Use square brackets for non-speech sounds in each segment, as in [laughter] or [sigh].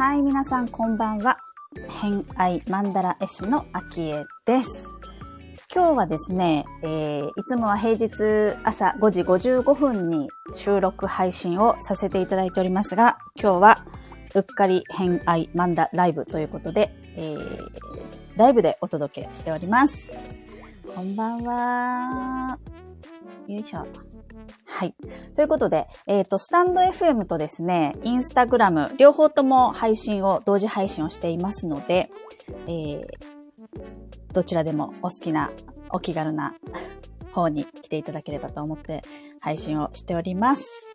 はい、皆さんこんばんは。偏愛マンダラ絵師のアキエです。今日はですね、えー、いつもは平日朝5時55分に収録配信をさせていただいておりますが、今日はうっかり偏愛マンダライブということで、えー、ライブでお届けしております。こんばんは。よいしょ。はい。ということで、えっ、ー、と、スタンド FM とですね、インスタグラム、両方とも配信を、同時配信をしていますので、えー、どちらでもお好きな、お気軽な方に来ていただければと思って配信をしております。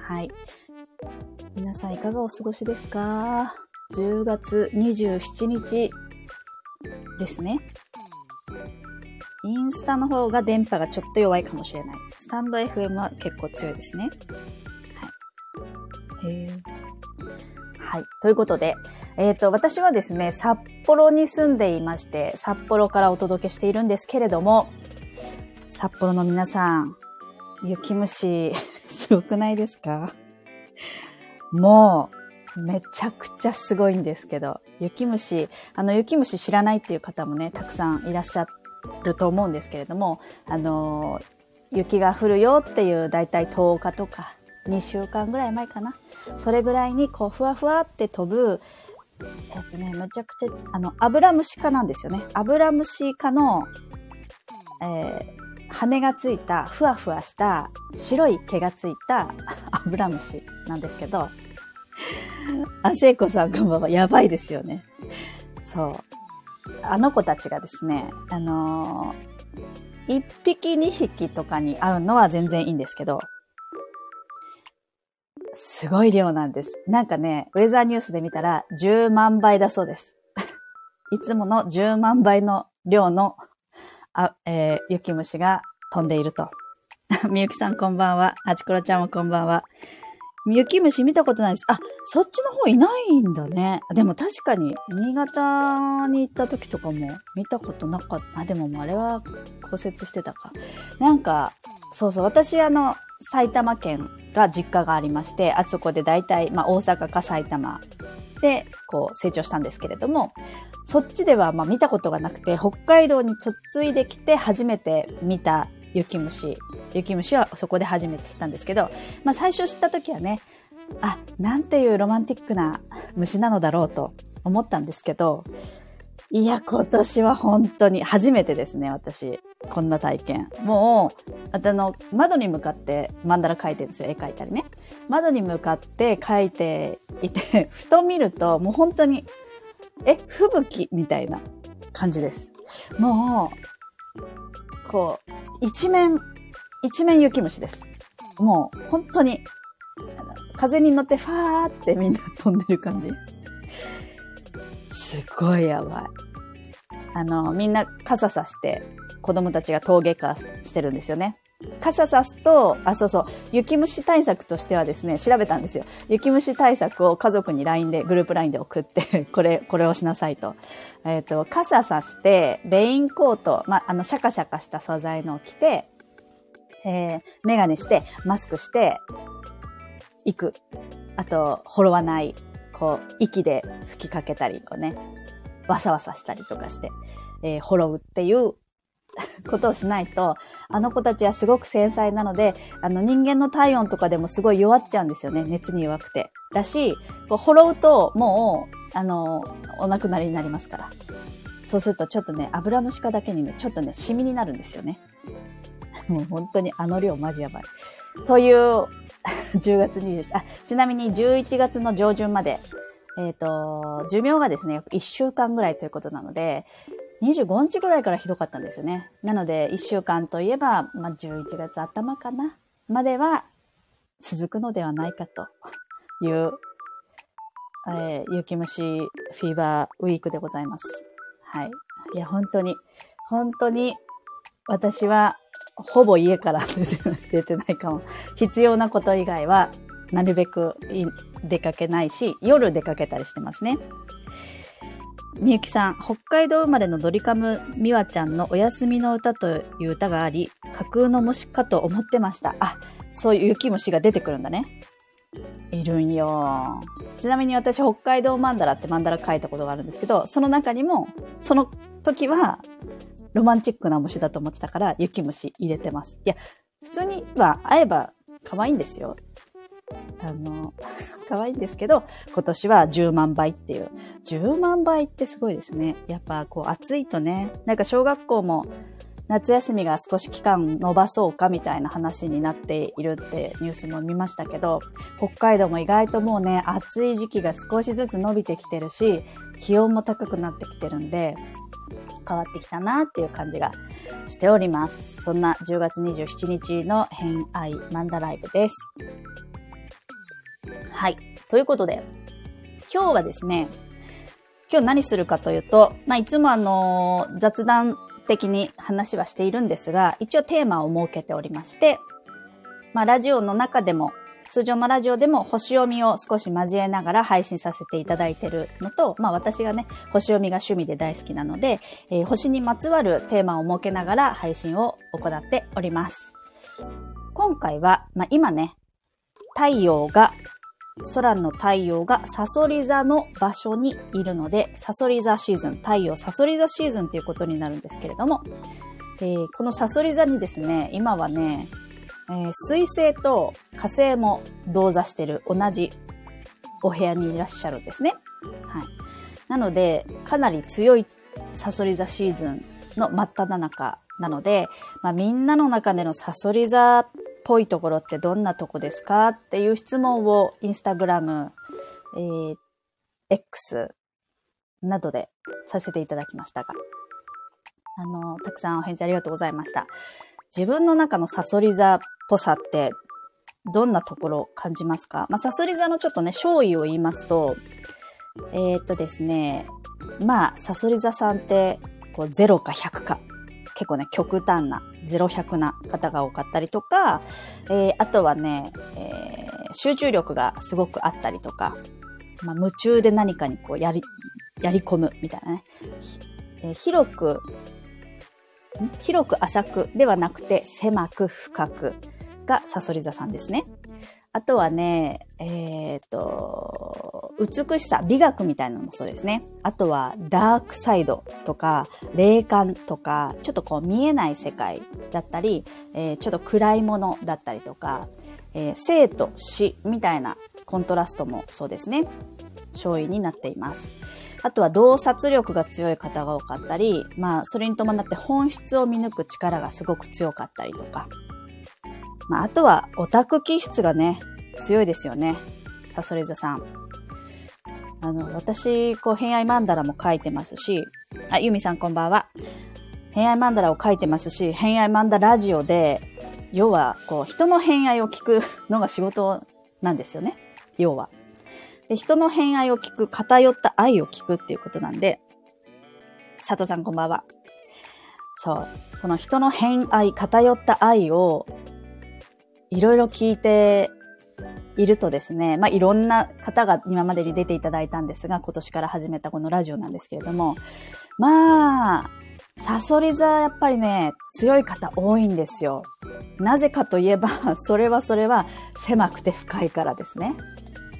はい。皆さんいかがお過ごしですか ?10 月27日ですね。インスタの方が電波がちょっと弱いかもしれない。スタンド FM は結構強いですね。はい。へはい。ということで、えっ、ー、と、私はですね、札幌に住んでいまして、札幌からお届けしているんですけれども、札幌の皆さん、雪虫、[laughs] すごくないですか？もう、めちゃくちゃすごいんですけど、雪虫、あの、雪虫知らないっていう方もね、たくさんいらっしゃってると思うんですけれども、あの、雪が降るよっていうだいたい10日とか2週間ぐらい前かな。それぐらいにこうふわふわって飛ぶ、えっとね、めちゃくちゃ、あの、アブラムシ科なんですよね。アブラムシ科の、えー、羽がついた、ふわふわした白い毛がついたアブラムシなんですけど、あ、聖子さんこんばんは。やばいですよね。そう。あの子たちがですね、あのー、1匹2匹とかに会うのは全然いいんですけど、すごい量なんです。なんかね、ウェザーニュースで見たら10万倍だそうです。[laughs] いつもの10万倍の量の、あ、えー、雪虫が飛んでいると。[laughs] みゆきさんこんばんは。あちころちゃんもこんばんは。雪虫見たことないです。あ、そっちの方いないんだね。でも確かに、新潟に行った時とかも見たことなかった。あ、でももうあれは骨折してたか。なんか、そうそう、私あの、埼玉県が実家がありまして、あそこで大体、まあ大阪か埼玉で、こう成長したんですけれども、そっちではまあ見たことがなくて、北海道に嫁いできて初めて見た雪虫。雪虫はそこで初めて知ったんですけど、まあ最初知った時はね、あ、なんていうロマンティックな虫なのだろうと思ったんですけど、いや、今年は本当に初めてですね、私。こんな体験。もう、あの、窓に向かってマンダラ描いてるんですよ。絵描いたりね。窓に向かって描いていて、[laughs] ふと見ると、もう本当に、え、吹雪みたいな感じです。もう、こう、一面、一面雪虫です。もう、本当に、風に乗ってファーってみんな飛んでる感じ。すごいやばい。あの、みんな傘さして子供たちが陶芸家してるんですよね。傘さすと、あ、そうそう、雪虫対策としてはですね、調べたんですよ。雪虫対策を家族に LINE で、グループ LINE で送って、[laughs] これ、これをしなさいと。えっ、ー、と、傘さして、レインコート、まあの、シャカシャカした素材のを着て、えー、メガネして、マスクして、行く。あと、ほろわない。こう、息で吹きかけたり、こうね、わさわさしたりとかして、えー、ほろうっていうことをしないと、あの子たちはすごく繊細なので、あの人間の体温とかでもすごい弱っちゃうんですよね。熱に弱くて。だし、こう、ほろうともう、あの、お亡くなりになりますから。そうするとちょっとね、油の鹿だけにね、ちょっとね、シミになるんですよね。[laughs] もう本当にあの量マジやばい。という、[laughs] 10月20あ、ちなみに11月の上旬まで、えっ、ー、と、寿命がですね、1週間ぐらいということなので、25日ぐらいからひどかったんですよね。なので、1週間といえば、まあ、11月頭かな、までは続くのではないかという、えー、雪虫フィーバーウィークでございます。はい。いや、本当に、本当に、私は、ほぼ家から出てないかも。必要なこと以外は、なるべく出かけないし、夜出かけたりしてますね。みゆきさん、北海道生まれのドリカムみわちゃんのお休みの歌という歌があり、架空の虫かと思ってました。あ、そういう雪虫が出てくるんだね。いるんよ。ちなみに私、北海道マンダラってマンダラ書いたことがあるんですけど、その中にも、その時は、ロマンチックな虫だと思ってたから、雪虫入れてます。いや、普通には会えば可愛いんですよ。あの、[laughs] 可愛いんですけど、今年は10万倍っていう。10万倍ってすごいですね。やっぱこう暑いとね、なんか小学校も夏休みが少し期間伸ばそうかみたいな話になっているってニュースも見ましたけど、北海道も意外ともうね、暑い時期が少しずつ伸びてきてるし、気温も高くなってきてるんで、変わってきたなっていう感じがしております。そんな10月27日の偏愛マンダライブです。はい。ということで、今日はですね、今日何するかというと、まあ、いつもあの、雑談的に話はしているんですが、一応テーマを設けておりまして、まあ、ラジオの中でも、通常のラジオでも星読みを少し交えながら配信させていただいているのと、まあ私がね、星読みが趣味で大好きなので、えー、星にまつわるテーマを設けながら配信を行っております。今回は、まあ今ね、太陽が空の太陽がサソリ座の場所にいるので、サソリ座シーズン、太陽サソリ座シーズンということになるんですけれども、えー、このサソリ座にですね、今はね、えー、水星と火星も同座してる同じお部屋にいらっしゃるんですね。はい。なので、かなり強いサソリ座シーズンの真っ只中なので、まあ、みんなの中でのサソリ座ぽいところってどんなとこですかっていう質問をインスタグラム、えー、X などでさせていただきましたが、あの、たくさんお返事ありがとうございました。自分の中のサソリ座っぽさってどんなところを感じますか？まあ、サソリ座のちょっとね、勝意を言いますと、えー、っとですね、まあ、サソリ座さんって、こう、0か100か。結構ね、極端な、0100な方が多かったりとか、えー、あとはね、えー、集中力がすごくあったりとか、まあ、夢中で何かにこうやり、やり込むみたいなね。えー、広く、広く浅くではなくて狭く深くがサソリ座さんですね。あとはね、えっ、と、美しさ、美学みたいなのもそうですね。あとは、ダークサイドとか、霊感とか、ちょっとこう見えない世界だったり、えー、ちょっと暗いものだったりとか、えー、生と死みたいなコントラストもそうですね。勝因になっています。あとは洞察力が強い方が多かったり、まあ、それに伴って本質を見抜く力がすごく強かったりとか、まあ、あとはオタク気質がね、強いですよね。サソリ座さん。あの、私、こう、偏愛マンダラも書いてますし、あ、ユミさんこんばんは。偏愛マンダラを書いてますし、偏愛マンダラジオで、要は、こう、人の偏愛を聞くのが仕事なんですよね。要は。で、人の偏愛を聞く、偏った愛を聞くっていうことなんで、佐藤さんこんばんは。そう。その人の偏愛、偏った愛をいろいろ聞いているとですね、まあ、いろんな方が今までに出ていただいたんですが、今年から始めたこのラジオなんですけれども、まあ、サソリ座やっぱりね、強い方多いんですよ。なぜかといえば、[laughs] それはそれは狭くて深いからですね。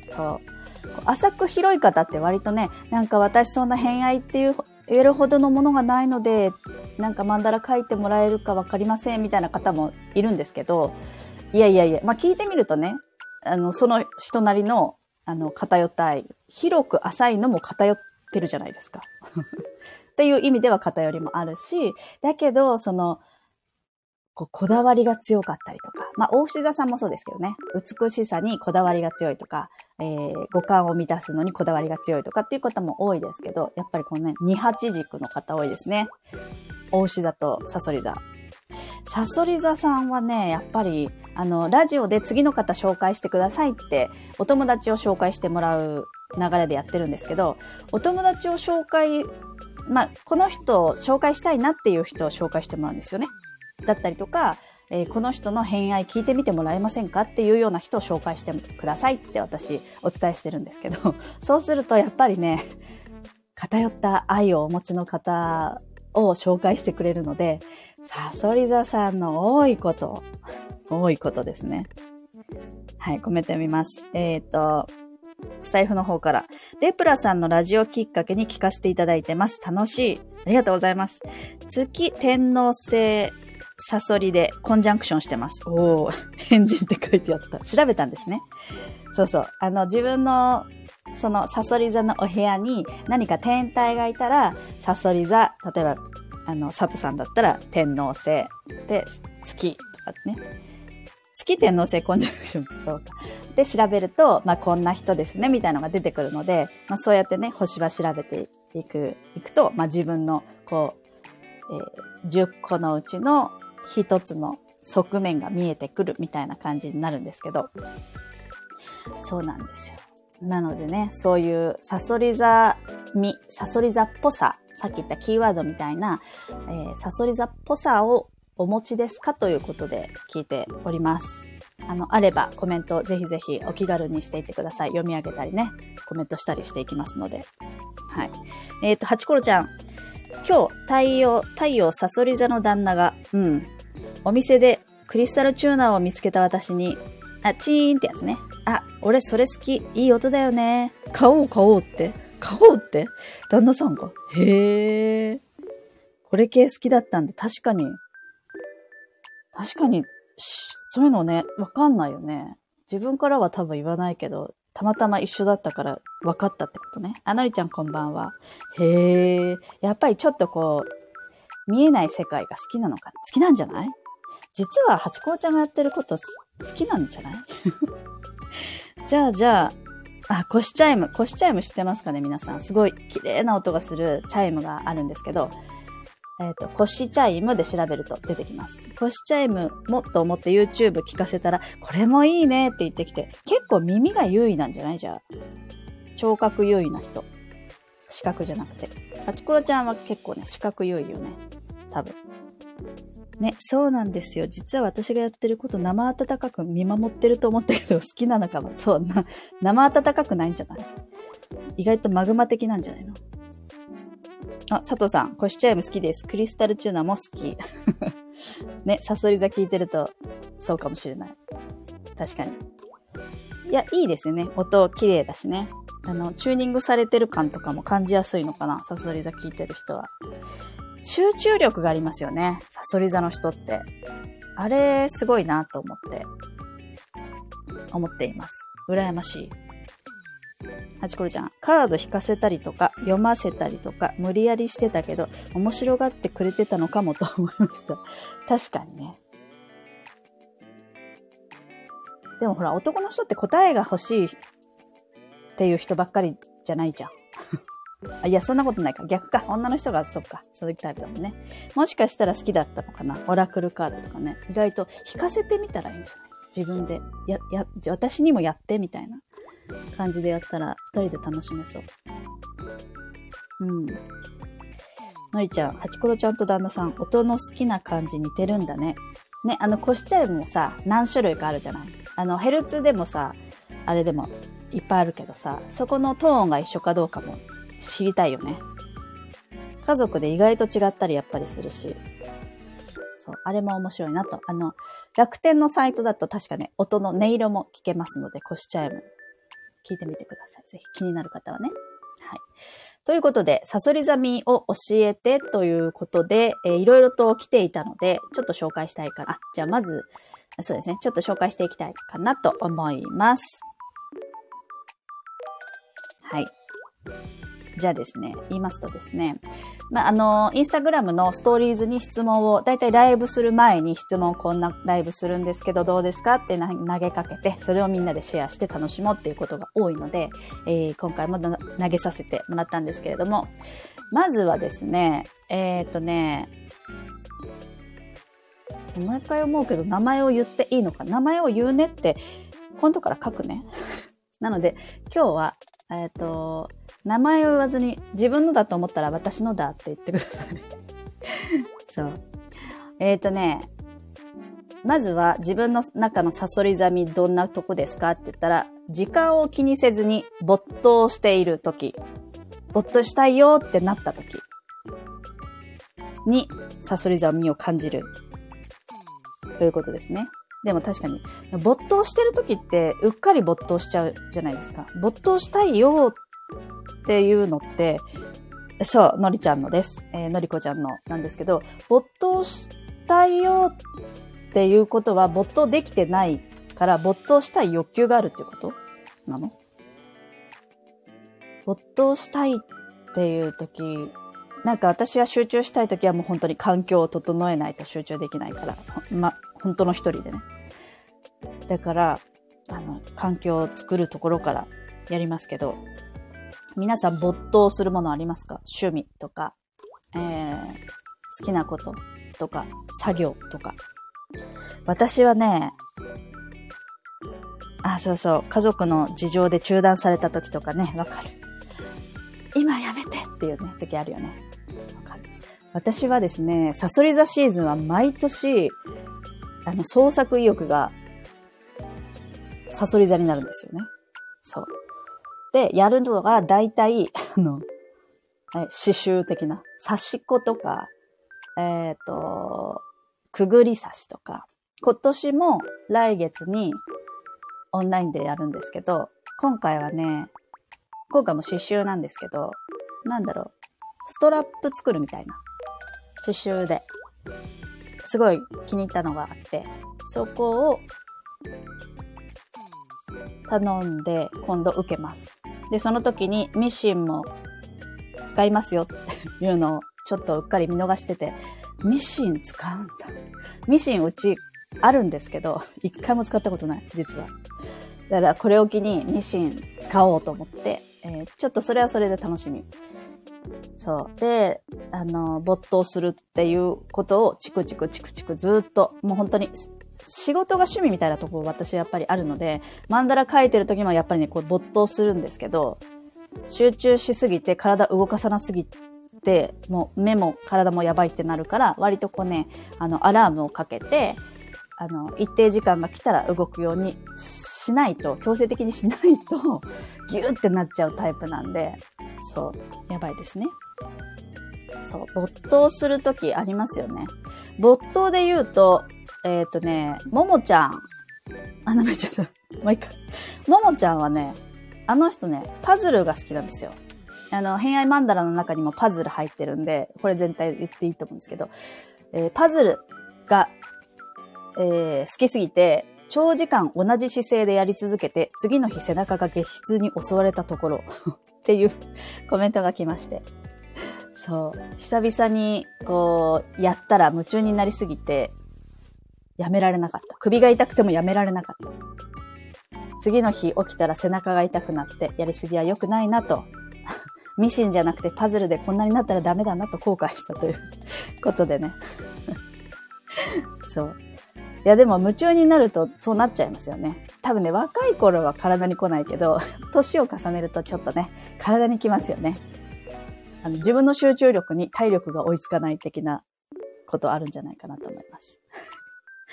そう。浅く広い方って割とね、なんか私そんな偏愛っていう言えるほどのものがないので、なんかマンダラ書いてもらえるかわかりませんみたいな方もいるんですけど、いやいやいや、まあ聞いてみるとね、あの、その人なりの、あの、偏った愛、広く浅いのも偏ってるじゃないですか。[laughs] っていう意味では偏りもあるし、だけど、その、こうこだわりが強かったりとか、まあ、大志座さんもそうですけどね、美しさにこだわりが強いとか、えー、五感を満たすのにこだわりが強いとかっていう方も多いですけど、やっぱりこのね、二八軸の方多いですね。大志座とサソリ座。サソリ座さんはね、やっぱり、あの、ラジオで次の方紹介してくださいって、お友達を紹介してもらう流れでやってるんですけど、お友達を紹介、まあ、この人を紹介したいなっていう人を紹介してもらうんですよね。だったりとか、えー、この人の偏愛聞いてみてもらえませんかっていうような人を紹介してくださいって私お伝えしてるんですけど、[laughs] そうするとやっぱりね、偏った愛をお持ちの方を紹介してくれるので、サソリ座さんの多いこと、多いことですね。はい、コメント読みます。えっ、と、スタイフの方から、レプラさんのラジオきっかけに聞かせていただいてます。楽しい。ありがとうございます。月天皇星サソリでコンジャンクションしてます。おー、変人って書いてあった。調べたんですね。そうそう。あの、自分の、その、サソリ座のお部屋に何か天体がいたら、サソリ座、例えば、あの、佐藤さんだったら天皇星で、月とかね。月天皇星コンジャクション。[laughs] そうか。で、調べると、まあ、こんな人ですね、みたいなのが出てくるので、まあ、そうやってね、星は調べていく、いくと、まあ、自分の、こう、えー10個のうちの一つの側面が見えてくるみたいな感じになるんですけど、そうなんですよ。なのでね、そういうサソリ座み、サソリ座っぽさ、さっき言ったキーワードみたいな、えーサソリ座っぽさをお持ちですかということで聞いております。あの、あればコメントぜひぜひお気軽にしていってください。読み上げたりね、コメントしたりしていきますので。はい。えっ、と、ハチコロちゃん。今日、太陽、太陽サソリ座の旦那が、うん、お店でクリスタルチューナーを見つけた私に、あ、チーンってやつね。あ、俺それ好き。いい音だよね。買おう買おうって。買おうって？旦那さんが。へえ。これ系好きだったんで、確かに。確かに、そういうのね、わかんないよね。自分からは多分言わないけど、たまたま一緒だったから分かったってことね。あ、のりちゃんこんばんは。へえ。やっぱりちょっとこう、見えない世界が好きなのか好きなんじゃない？実は、ハチコロちゃんがやってること好きなんじゃない？[laughs] じゃあ、じゃあ、あ、コシチャイム。コシチャイム知ってますかね皆さん。すごい綺麗な音がするチャイムがあるんですけど、えっ、と、コシチャイムで調べると出てきます。コシチャイムもと思って YouTube 聞かせたら、これもいいねって言ってきて、結構耳が優位なんじゃない？じゃあ。聴覚優位な人。視覚じゃなくて。ハチコロちゃんは結構ね、視覚優位よね。多分。ね、そうなんですよ。実は私がやってること生温かく見守ってると思ったけど [laughs] 好きなのかも。そうな、生温かくないんじゃない？意外とマグマ的なんじゃないの？あ、佐藤さん、コシチャイム好きです。クリスタルチューナーも好き。[laughs] ね、サソリ座聞いてると、そうかもしれない。確かに。いや、いいですよね。音綺麗だしね。あの、チューニングされてる感とかも感じやすいのかな。サソリ座聞いてる人は。集中力がありますよね。サソリ座の人って。あれ、すごいなと思って、思っています。羨ましい。はちころちゃん、カード引かせたりとか、読ませたりとか、無理やりしてたけど、面白がってくれてたのかもと思いました。確かにね。でもほら、男の人って答えが欲しいっていう人ばっかりじゃないじゃん。あいや、そんなことないか。逆か。女の人が、そっか。そういうタイプだもんね。もしかしたら好きだったのかな。オラクルカードとかね。意外と引かせてみたらいいんじゃない？自分で。や、や、私にもやって、みたいな感じでやったら、二人で楽しめそう。うん。のりちゃん、ハチコロちゃんと旦那さん、音の好きな感じ似てるんだね。ね、あの、コシチャイムもさ、何種類かあるじゃない？あの、ヘルツでもさ、あれでもいっぱいあるけどさ、そこのトーンが一緒かどうかも知りたいよね。家族で意外と違ったりやっぱりするし。そう、あれも面白いなと。あの、楽天のサイトだと確かね、音の音色も聞けますので、コシチャイム。聞いてみてください。ぜひ気になる方はね。はい。ということで、サソリザミを教えてということで、えーいろいろと来ていたので、ちょっと紹介したいかな。じゃあまず、そうですね。ちょっと紹介していきたいかなと思います。はい。じゃあですね、言いますとですね、まあ、あの、インスタグラムのストーリーズに質問を、だいたいライブする前に質問こんなライブするんですけどどうですかってな投げかけて、それをみんなでシェアして楽しもうっていうことが多いので、えー今回も投げさせてもらったんですけれども、まずはですね、えっ、とね、毎回思うけど名前を言っていいのか名前を言うねって今度から書くね。[laughs] なので今日は、えっ、と、名前を言わずに自分のだと思ったら私のだって言ってください。[laughs] そう。えっ、とね、まずは自分の中のサソリザミどんなとこですかって言ったら、時間を気にせずに没頭しているとき、没頭したいよってなったときに、サソリザミを感じる。ということですね。でも確かに、没頭してる時って、うっかり没頭しちゃうじゃないですか。没頭したいよっていうのって、そう、のりちゃんのです。えーのりこちゃんのなんですけど、没頭したいよっていうことは没頭できてないから、没頭したい欲求があるっていうこと？なの？没頭したいっていう時、なんか私が集中したい時はもう本当に環境を整えないと集中できないから、ま、本当の一人でね。だから、あの、環境を作るところからやりますけど、皆さん没頭するものありますか？趣味とか、えー、好きなこととか、作業とか。私はね、あ、そうそう、家族の事情で中断された時とかね、わかる。今やめてっていうね、時あるよね。わかる。私はですね、サソリ座シーズンは毎年、あの、創作意欲が、サソリ座になるんですよね。そう。で、やるのが大体、あの、え刺繍的な、刺し子とか、えっ、と、くぐり刺しとか、今年も来月にオンラインでやるんですけど、今回はね、今回も刺繍なんですけど、なんだろう、ストラップ作るみたいな。刺繍で、すごい気に入ったのがあって、そこを頼んで今度受けます。で、その時にミシンも使いますよっていうのをちょっとうっかり見逃してて、ミシン使うんだ。ミシンうちあるんですけど、一回も使ったことない、実は。だからこれを機にミシン使おうと思って、えーちょっとそれはそれで楽しみ。そう。で、あの、没頭するっていうことをチクチクチクチクずっと、もう本当に、仕事が趣味みたいなとこ私はやっぱりあるので、マンダラ書いてる時もやっぱりね、こう没頭するんですけど、集中しすぎて体動かさなすぎて、もう目も体もやばいってなるから、割とこうね、あの、アラームをかけて、あの、一定時間が来たら動くようにしないと、強制的にしないと、ギューってなっちゃうタイプなんで、そう、やばいですね。そう、没頭するときありますよね。没頭で言うと、えっ、とね、ももちゃん。あ、名前ちょっと、もう一回。ももちゃんはね、あの人ね、パズルが好きなんですよ。あの、偏愛マンダラの中にもパズル入ってるんで、これ全体言っていいと思うんですけど、えーパズルが、えー好きすぎて、長時間同じ姿勢でやり続けて、次の日背中が激痛に襲われたところ、[laughs] っていうコメントが来まして。そう。久々に、こう、やったら夢中になりすぎて、やめられなかった。首が痛くてもやめられなかった。次の日起きたら背中が痛くなって、やりすぎは良くないなと。[laughs] ミシンじゃなくてパズルでこんなになったらダメだなと後悔したということでね。[laughs] そう。いやでも夢中になるとそうなっちゃいますよね。多分ね、若い頃は体に来ないけど、年を重ねるとちょっとね、体に来ますよね。あの自分の集中力に体力が追いつかない的なことあるんじゃないかなと思います。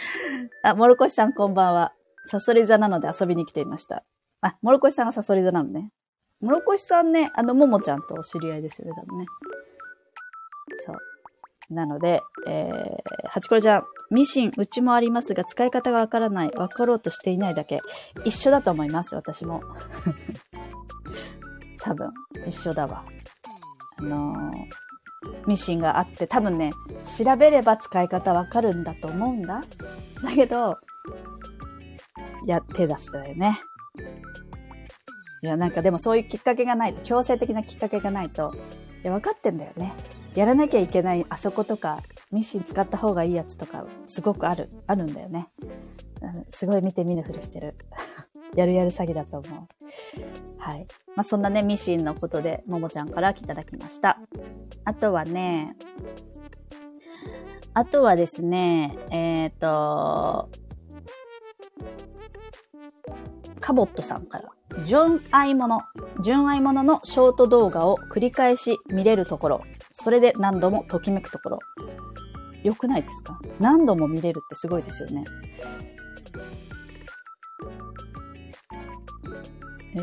[laughs] あ、モロコシさんこんばんは。サソリ座なので遊びに来ていました。あ、モロコシさんがサソリ座なのね。モロコシさんね、あの、ももちゃんとお知り合いですよね、多分ね。そう。なので、えー、ハチコレちゃん、ミシン、うちもありますが、使い方がわからない、わかろうとしていないだけ。一緒だと思います、私も。[laughs] 多分、一緒だわ。あのーミシンがあって、多分ね、調べれば使い方わかるんだと思うんだ。だけど、いや、手出したよね。いや、なんかでもそういうきっかけがないと、強制的なきっかけがないと、いや、分かってんだよね。やらなきゃいけないあそことか、ミシン使った方がいいやつとか、すごくある、あるんだよね。うんすごい見て見ぬふりしてる。[laughs] やるやる詐欺だと思う。はい。まあ、そんなね、ミシンのことで、ももちゃんからいただきました。あとはね、あとはですね、えっ、と、カボットさんから、純愛もの、純愛もののショート動画を繰り返し見れるところ、それで何度もときめくところ。よくないですか？何度も見れるってすごいですよね。え？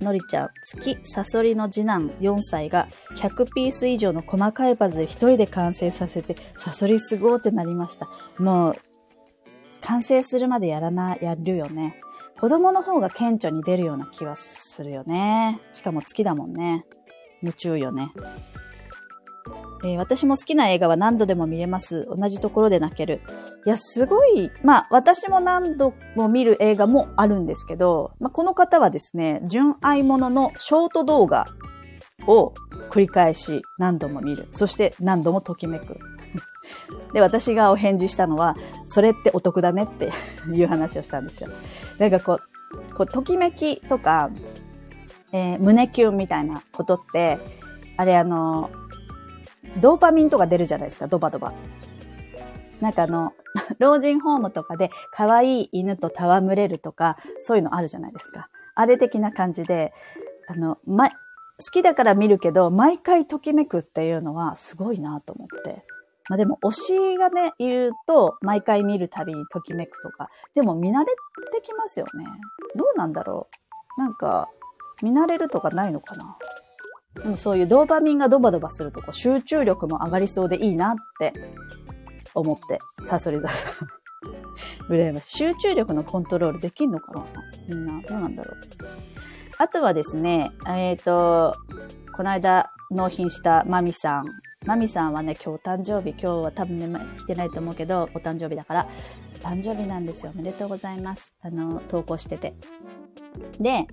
のりちゃん、月、サソリの次男4歳が100ピース以上の細かいパズル1人で完成させて、サソリすごーってなりました。もう、完成するまでやらな、やるよね。子供の方が顕著に出るような気はするよね。しかも月だもんね。夢中よね。えー、私も好きな映画は何度でも見れます。同じところで泣ける。いや、すごい、まあ、私も何度も見る映画もあるんですけど、まあ、この方はですね、純愛者のショート動画を繰り返し何度も見る。そして何度もときめく。[laughs] で、私がお返事したのは、それってお得だねって [laughs] いう話をしたんですよ。なんかこう、こうときめきとか、えー、胸キュンみたいなことって、あれあの、ドーパミンとか出るじゃないですか、ドバドバ。なんかあの、[laughs] 老人ホームとかで可愛い犬と戯れるとか、そういうのあるじゃないですか。あれ的な感じで、あの、ま、好きだから見るけど、毎回ときめくっていうのはすごいなと思って。まあでも推しがね、いると、毎回見るたびにときめくとか、でも見慣れてきますよね。どうなんだろうなんか、見慣れるとかないのかなでもそういうドーパミンがドバドバするとこう集中力も上がりそうでいいなって思って、サソリ座さん。羨ましい。集中力のコントロールできんのかな？[laughs] みんな、どうなんだろう。あとはですね、えっ、ー、と、この間納品したマミさん。マミさんはね、今日誕生日、今日は多分ね、来てないと思うけど、お誕生日だから、誕生日なんですよ。おめでとうございます。あの、投稿してて。で、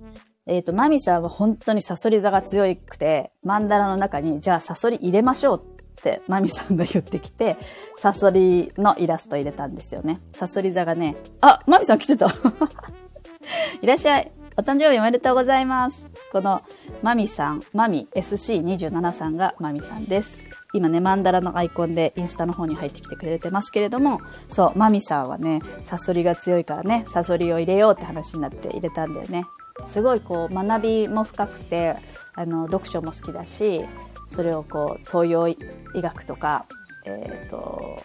えっ、ー、と、マミさんは本当にサソリ座が強くて、マンダラの中に、じゃあサソリ入れましょうってマミさんが言ってきて、サソリのイラスト入れたんですよね。サソリ座がね、あ、マミさん来てた [laughs] いらっしゃい。お誕生日おめでとうございます。このマミさん、マミ SC27 さんがマミさんです。今ね、マンダラのアイコンでインスタの方に入ってきてくれてますけれども、そう、マミさんはね、サソリが強いからね、サソリを入れようって話になって入れたんだよね。すごいこう学びも深くて、あの、読書も好きだし、それをこう、東洋医学とか、えっ、ー、と、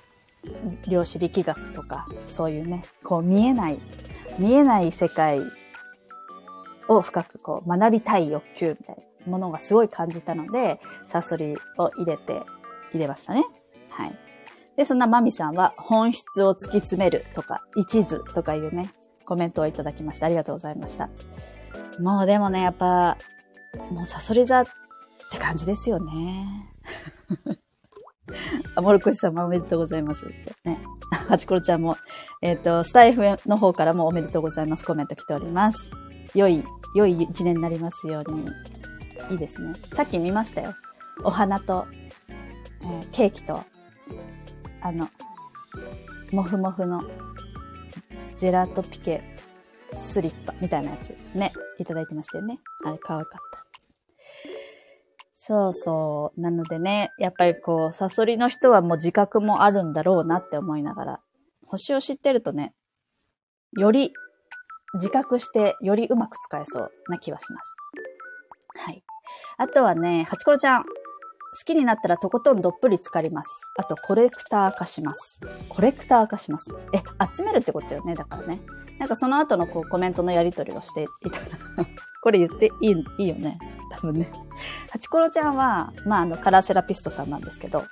量子力学とか、そういうね、こう見えない、見えない世界を深くこう学びたい欲求みたいなものがすごい感じたので、サソリを入れて、入れましたね。はい。で、そんなマミさんは本質を突き詰めるとか、一途とかいうね、コメントをいただきました。ありがとうございました。もうでもね、やっぱ、もうサソリ座って感じですよね。[laughs] あ、モルコシ様おめでとうございます。ね。ハチコロちゃんも、えっ、ー、と、スタイフの方からもおめでとうございます。コメント来ております。良い、良い一年になりますように。いいですね。さっき見ましたよ。お花と、えー、ケーキと、あの、もふもふのジェラートピケスリッパみたいなやつね、いただいてましたよね。あれ可愛かった。そうそう。なのでね、やっぱりこう、サソリの人はもう自覚もあるんだろうなって思いながら、星を知ってるとね、より自覚してよりうまく使えそうな気はします。はい。あとはね、ハチコロちゃん。好きになったらとことんどっぷり浸かります。あと、コレクター化します。コレクター化します。え、集めるってことよね。だからね。なんかその後のこうコメントのやり取りをしていたら [laughs] これ言っていい、いいよね。多分ね。ハチコロちゃんは、まあ、あの、カラーセラピストさんなんですけど、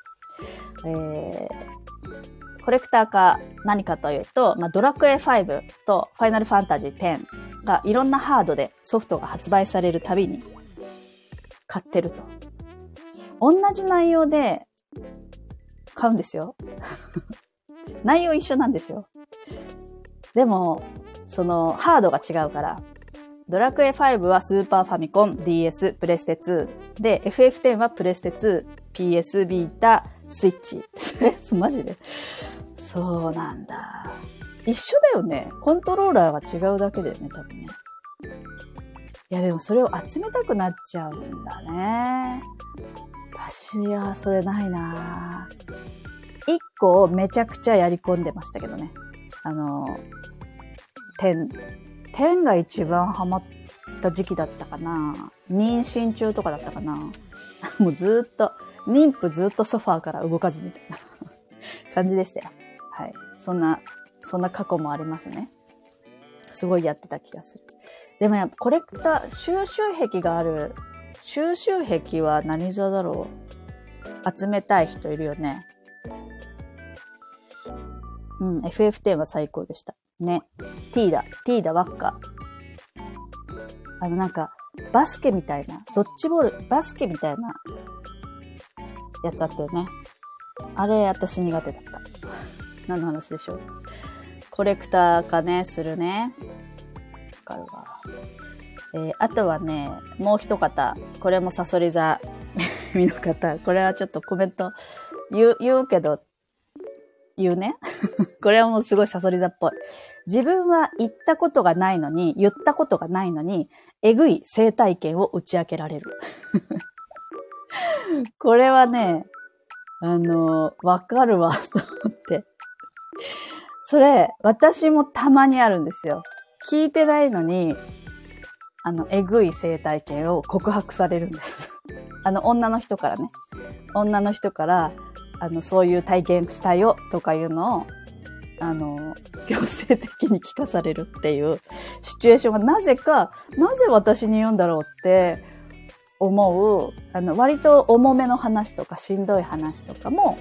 えー、コレクターか何かというと、まあ、ドラクエ5とファイナルファンタジー10がいろんなハードでソフトが発売されるたびに買ってると。同じ内容で買うんですよ。[laughs] 内容一緒なんですよ。でも、そのハードが違うから、ドラクエ5はスーパーファミコン、DS、プレステ2。で、FF10 はプレステ2、PS ビータ、スイッチ。[laughs] マジでそうなんだ。一緒だよね。コントローラーが違うだけだよね、多分ね。いや、でもそれを集めたくなっちゃうんだね。私はそれないな一個めちゃくちゃやり込んでましたけどね。あの、天、天が一番ハマった時期だったかな。妊娠中とかだったかな。[laughs] もうずっと、妊婦ずっとソファーから動かずみたいな [laughs] 感じでしたよ。はい。そんな、そんな過去もありますね。すごいやってた気がする。でもやっぱコレクター、収集癖がある。収集癖は何座だろう？集めたい人いるよね。うん、FF10 は最高でした。ね。T だ。T だ、ワッカ。あの、なんか、バスケみたいな、ドッジボール、バスケみたいな、やつあったよね。あれ、私苦手だった。何の話でしょう？コレクター化ね、するね。わかるわ。えー、あとはね、もう一方。これもサソリ座 [laughs] 見の方。これはちょっとコメント言う、言うけど、言うね。[laughs] これはもうすごいサソリ座っぽい。自分は言ったことがないのに、言ったことがないのに、えぐい生体験を打ち明けられる。[laughs] これはね、あの、わかるわ、と思って。それ、私もたまにあるんですよ。聞いてないのに、あの、えぐい生体験を告白されるんです。[laughs] あの、女の人からね。女の人から、あの、そういう体験したよとかいうのを、あの、強制的に聞かされるっていうシチュエーションがなぜか、なぜ私に言うんだろうって思う、あの、割と重めの話とかしんどい話とかも、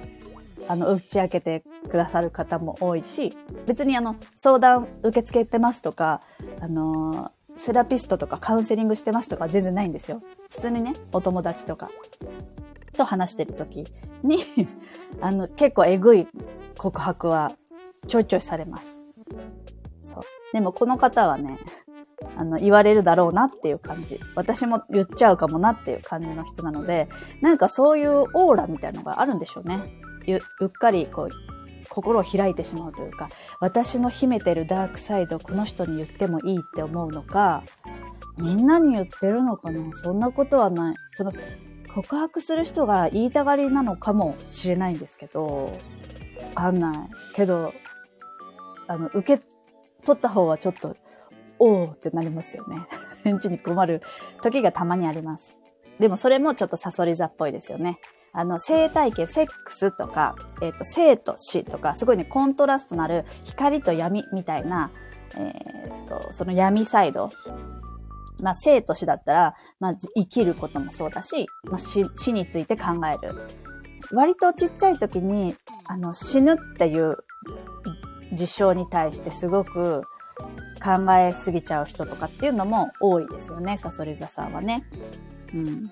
あの、打ち明けてくださる方も多いし、別にあの、相談受け付けてますとか、あの、セラピストとかカウンセリングしてますとか全然ないんですよ。普通にね、お友達とかと話してる時に [laughs] あの、結構えぐい告白はちょいちょいされます。そう。でもこの方はね、あの、言われるだろうなっていう感じ。私も言っちゃうかもなっていう感じの人なので、なんかそういうオーラみたいのがあるんでしょうね。うっかりこう、心を開いてしまうというか、私の秘めてるダークサイドをこの人に言ってもいいって思うのか、みんなに言ってるのかな？そんなことはない。その、告白する人が言いたがりなのかもしれないんですけど、わかんない。けど、あの、受け取った方はちょっと、おーってなりますよね。[laughs] 返事に困る時がたまにあります。でもそれもちょっとサソリ座っぽいですよね。あの、生体系、セックスとか、えっ、ー、と、生と死とか、すごいね、コントラストのある光と闇みたいな、えっ、ー、と、その闇サイド。まあ、生と死だったら、まあ、生きることもそうだし、まあ、死、死について考える。割とちっちゃい時に、あの、死ぬっていう事象に対してすごく考えすぎちゃう人とかっていうのも多いですよね、サソリ座さんはね。うん。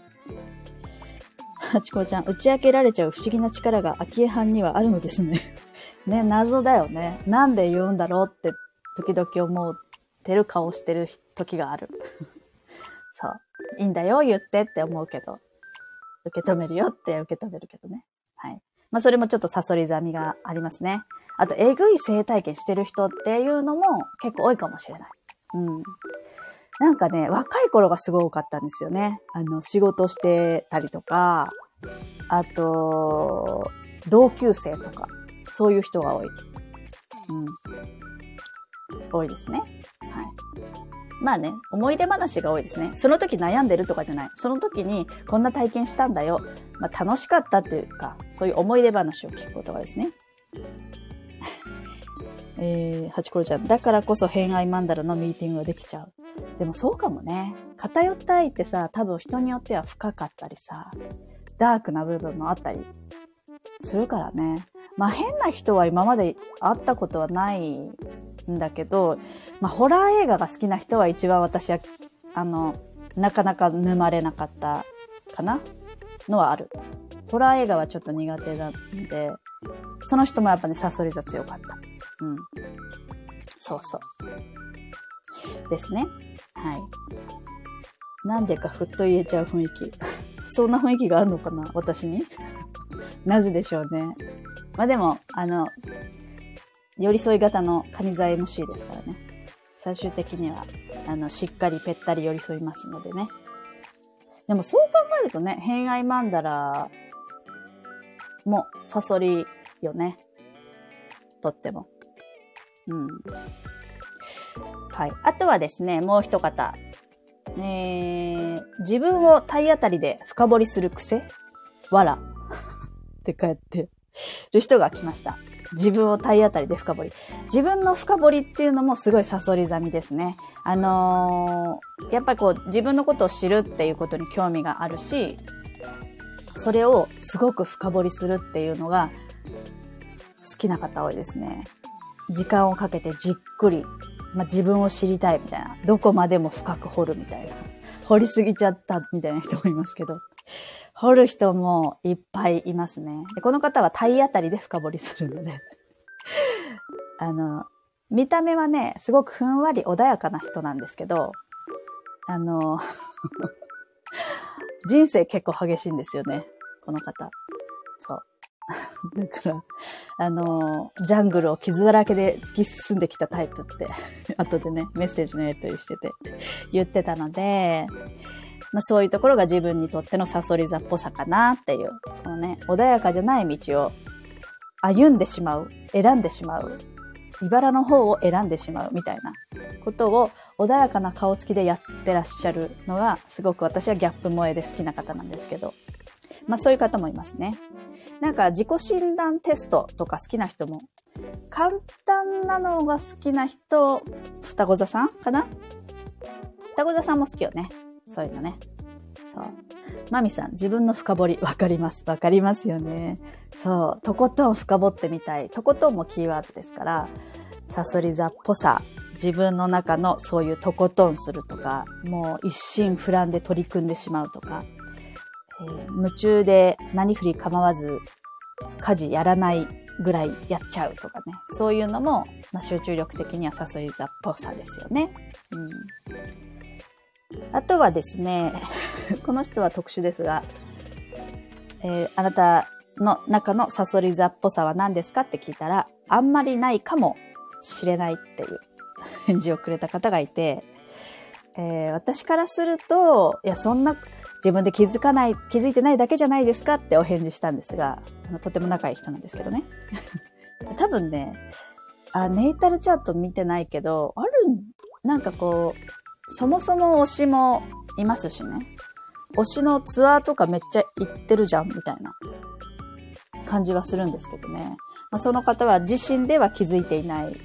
ハチコちゃん、打ち明けられちゃう不思議な力が秋江藩にはあるのですね。[laughs] ね、謎だよね。なんで言うんだろうって時々思ってる顔してる時がある。[laughs] そう。いいんだよ、言ってって思うけど。受け止めるよって受け止めるけどね。はい。まあ、それもちょっとサソリザミがありますね。あと、えぐい生体験してる人っていうのも結構多いかもしれない。うん。なんかね、若い頃がすごい多かったんですよね。あの、仕事してたりとか、あと、同級生とか、そういう人が多い。うん。多いですね。はい。まあね、思い出話が多いですね。その時悩んでるとかじゃない。その時にこんな体験したんだよ。まあ楽しかったっていうか、そういう思い出話を聞くことがですね。えー、ハチコロちゃん。だからこそ偏愛マンダラのミーティングができちゃう。でもそうかもね。偏った愛ってさ、多分人によっては深かったりさ、ダークな部分もあったりするからね。まあ変な人は今まで会ったことはないんだけど、まあホラー映画が好きな人は一番私は、あの、なかなか沼れなかったかなのはある。ホラー映画はちょっと苦手なんで、その人もやっぱね、サソリ座強かった。うん。そうそう。ですね。はい。なんでかふっと言えちゃう雰囲気。[laughs] そんな雰囲気があるのかな私に？[laughs] なぜでしょうね。まあでも、あの、寄り添い型のカニ座 MC ですからね。最終的には、あの、しっかりぺったり寄り添いますのでね。でもそう考えるとね、偏愛マンダラもサソリよね。とっても。うん。はい。あとはですね、もう一方。えー、自分を体当たりで深掘りする癖？わら。って帰ってる人が来ました。自分を体当たりで深掘り。自分の深掘りっていうのもすごいサソリザミですね。あのー、やっぱりこう自分のことを知るっていうことに興味があるし、それをすごく深掘りするっていうのが好きな方多いですね。時間をかけてじっくり、まあ、自分を知りたいみたいな。どこまでも深く掘るみたいな。掘りすぎちゃったみたいな人もいますけど。掘る人もいっぱいいますね。でこの方は体当たりで深掘りするので。[laughs] あの、見た目はね、すごくふんわり穏やかな人なんですけど、あの、人生結構激しいんですよね。この方。そう。[laughs] だから、あの、ジャングルを傷だらけで突き進んできたタイプって、[laughs] 後でね、メッセージのやり取りしてて言ってたので、まあそういうところが自分にとってのサソリ座っぽさかなっていう、このね、穏やかじゃない道を歩んでしまう、選んでしまう、茨の方を選んでしまうみたいなことを穏やかな顔つきでやってらっしゃるのがすごく私はギャップ萌えで好きな方なんですけど、まあそういう方もいますね。なんか自己診断テストとか好きな人も、簡単なのが好きな人、双子座さんかな？双子座さんも好きよね。そういうのね。そう。マミさん、自分の深掘り、わかります。わかりますよね。そう。とことん深掘ってみたい。とことんもキーワードですから、サソリ座っぽさ、自分の中のそういうとことんするとか、もう一心不乱で取り組んでしまうとか、えー、夢中で何振り構わず家事やらないぐらいやっちゃうとかね。そういうのも、まあ、集中力的にはサソリ座っぽさですよね。うん。あとはですね、[laughs] この人は特殊ですが、えー、あなたの中のサソリ座っぽさは何ですかって聞いたら、あんまりないかもしれないっていう返事をくれた方がいて、えー、私からすると、いや、そんな、自分で気づかない、気づいてないだけじゃないですかってお返事したんですが、とても仲いい人なんですけどね。[laughs] 多分ね、あ、ネイタルチャート見てないけど、ある、なんかこう、そもそも推しもいますしね。推しのツアーとかめっちゃ行ってるじゃん、みたいな感じはするんですけどね。まあ、その方は自身では気づいていない。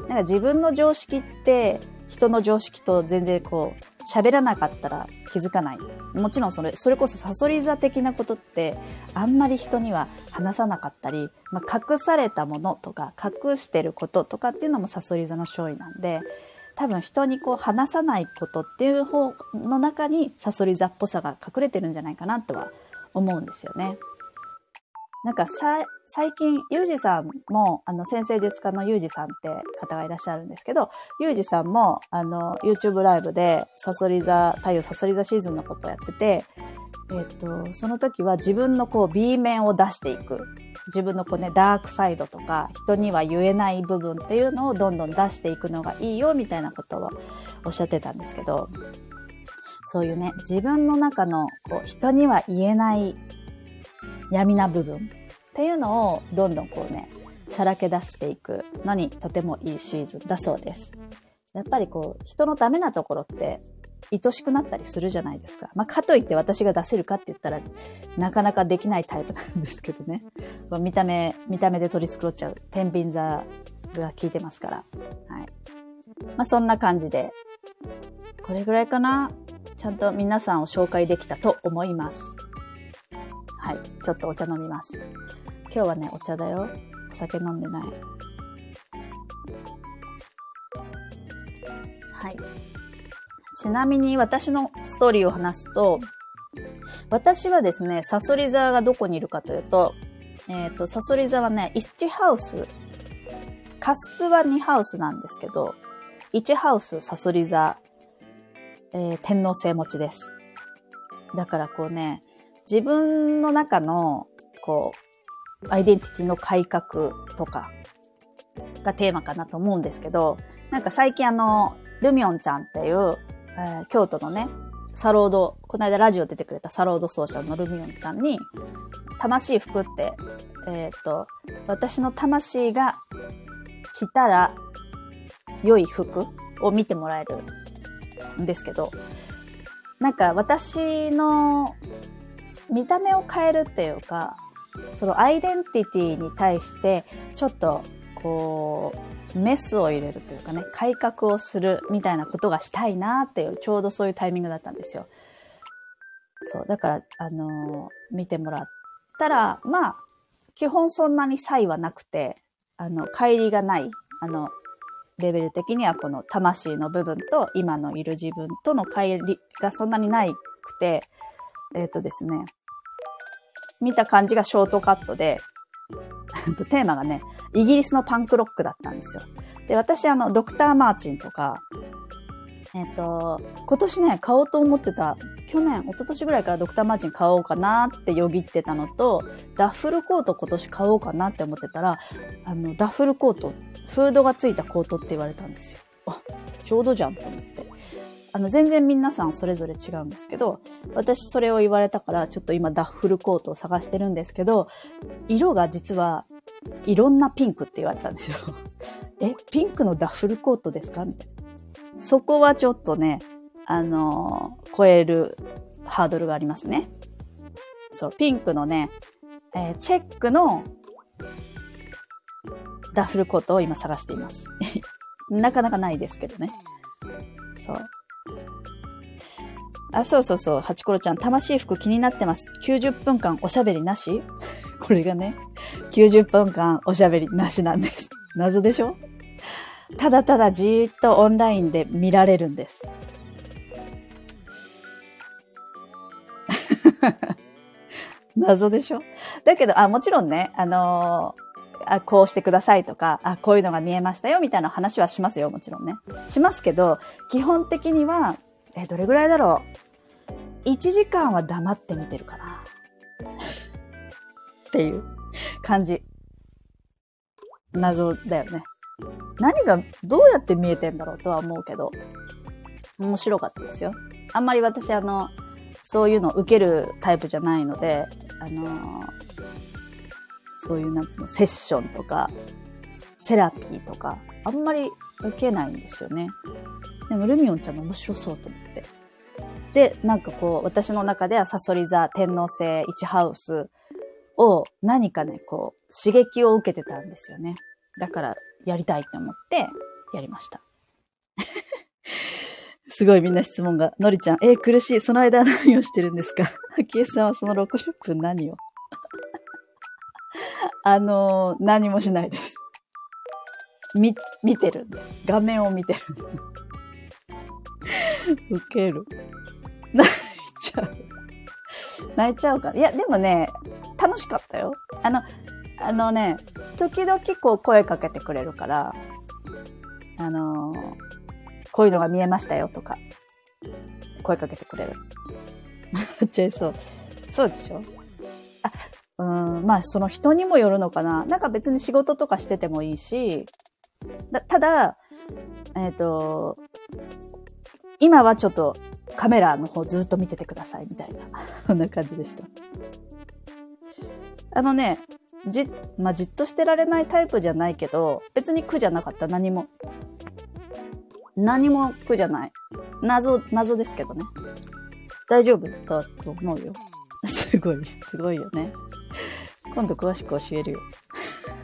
なんか自分の常識って人の常識と全然こう喋らなかったら気づかない。もちろんそれ、それこそサソリ座的なことってあんまり人には話さなかったり、まあ、隠されたものとか隠してることとかっていうのもサソリ座の勝利なんで、多分人にこう話さないことっていう方の中にサソリ座っぽさが隠れてるんじゃないかなとは思うんですよね。なんかさ、最近、ゆうじさんも、あの、先生術家のゆうじさんって方がいらっしゃるんですけど、ゆうじさんも、あの、YouTube ライブで、サソリ座、太陽サソリ座シーズンのことをやってて、えっ、と、その時は自分のこう B 面を出していく。自分のこうね、ダークサイドとか、人には言えない部分っていうのをどんどん出していくのがいいよ、みたいなことをおっしゃってたんですけど、そういうね、自分の中のこう人には言えない闇な部分っていうのをどんどんこうね、さらけ出していくのにとてもいいシーズンだそうです。やっぱりこう、人のダメなところって愛しくなったりするじゃないですか。まあ、かといって私が出せるかって言ったら、なかなかできないタイプなんですけどね。見た目、見た目で取り繕っちゃう。天秤座が効いてますから。はい。まあ、そんな感じで、これぐらいかなちゃんと皆さんを紹介できたと思います。はい。ちょっとお茶飲みます。今日はね、お茶だよ。お酒飲んでない。はい。ちなみに私のストーリーを話すと、私はですね、サソリ座がどこにいるかというと、えっ、ー、と、サソリ座はね、1ハウス、カスプは2ハウスなんですけど、1ハウスサソリ座、えー、天皇星持ちです。だからこうね、自分の中の、こう、アイデンティティの改革とかがテーマかなと思うんですけど、なんか最近あの、ルミョンちゃんっていう、えー、京都のね、サロード、この間ラジオ出てくれたサロード奏者のルミョンちゃんに、魂服って、えっ、と、私の魂が着たら良い服を見てもらえるんですけど、なんか私の見た目を変えるっていうか、そのアイデンティティに対して、ちょっと、こう、メスを入れるというかね、改革をするみたいなことがしたいなっていう、ちょうどそういうタイミングだったんですよ。そう。だから、あのー、見てもらったら、まあ、基本そんなに差異はなくて、あの、帰りがないあの、レベル的にはこの魂の部分と今のいる自分との乖離がそんなにないくて、えっ、ー、とですね、見た感じがショートカットで、テーマがね、イギリスのパンクロックだったんですよ。で、私あの、ドクター・マーチンとか、えっ、と、今年ね、買おうと思ってた、去年、一昨年ぐらいからドクター・マーチン買おうかなってよぎってたのと、ダッフルコート今年買おうかなって思ってたら、あの、ダッフルコート、フードがついたコートって言われたんですよ。あ、ちょうどじゃんと思って。あの、全然皆さんそれぞれ違うんですけど、私それを言われたから、ちょっと今ダッフルコートを探してるんですけど、色が実はいろんなピンクって言われたんですよ。[laughs] え、ピンクのダッフルコートですか？みたいな。そこはちょっとね、あのー、超えるハードルがありますね。そう、ピンクのね、えー、チェックのダッフルコートを今探しています。[laughs] なかなかないですけどね。そう。あ、そうそうそう、ハチコロちゃん、魂服気になってます。90分間おしゃべりなし？[laughs] これがね、90分間おしゃべりなしなんです。謎でしょ？ただただじーっとオンラインで見られるんです。[laughs] 謎でしょ？だけど、あ、もちろんね、あのー、あ、こうしてくださいとか、あ、こういうのが見えましたよ、みたいな話はしますよ、もちろんね。しますけど、基本的には、え、どれぐらいだろう ?1 時間は黙って見てるかな [laughs] っていう感じ。謎だよね。何が、どうやって見えてんだろうとは思うけど、面白かったですよ。あんまり私あの、そういうの受けるタイプじゃないので、あのー、そういうなんつうの、セッションとか、セラピーとか、あんまり受けないんですよね。でもルミオンちゃんも面白そうと思って。で、なんかこう、私の中ではサソリ座天皇星1ハウスを何かね、こう、刺激を受けてたんですよね。だからやりたいって思ってやりました。[laughs] すごいみんな質問が。のりちゃん、えー、苦しい。その間何をしてるんですか？あきえさんはその60分何を？[laughs] あの、何もしないです。み、見てるんです。画面を見てる。[laughs] ウケる。[laughs] 泣いちゃう。泣いちゃうか。いや、でもね、楽しかったよ。あの、あのね、時々こう声かけてくれるから、あのー、こういうのが見えましたよとか、声かけてくれる。なっちゃいそう。そうでしょ？あ、うん、まあその人にもよるのかな。なんか別に仕事とかしててもいいし、だただ、えっ、ー、と、今はちょっとカメラの方ずっと見ててくださいみたいな、[laughs] そんな感じでした。あのね、じ、まあ、じっとしてられないタイプじゃないけど、別に苦じゃなかった、何も。何も苦じゃない。謎、謎ですけどね。大丈夫だと思うよ。すごい、すごいよね。今度詳しく教えるよ。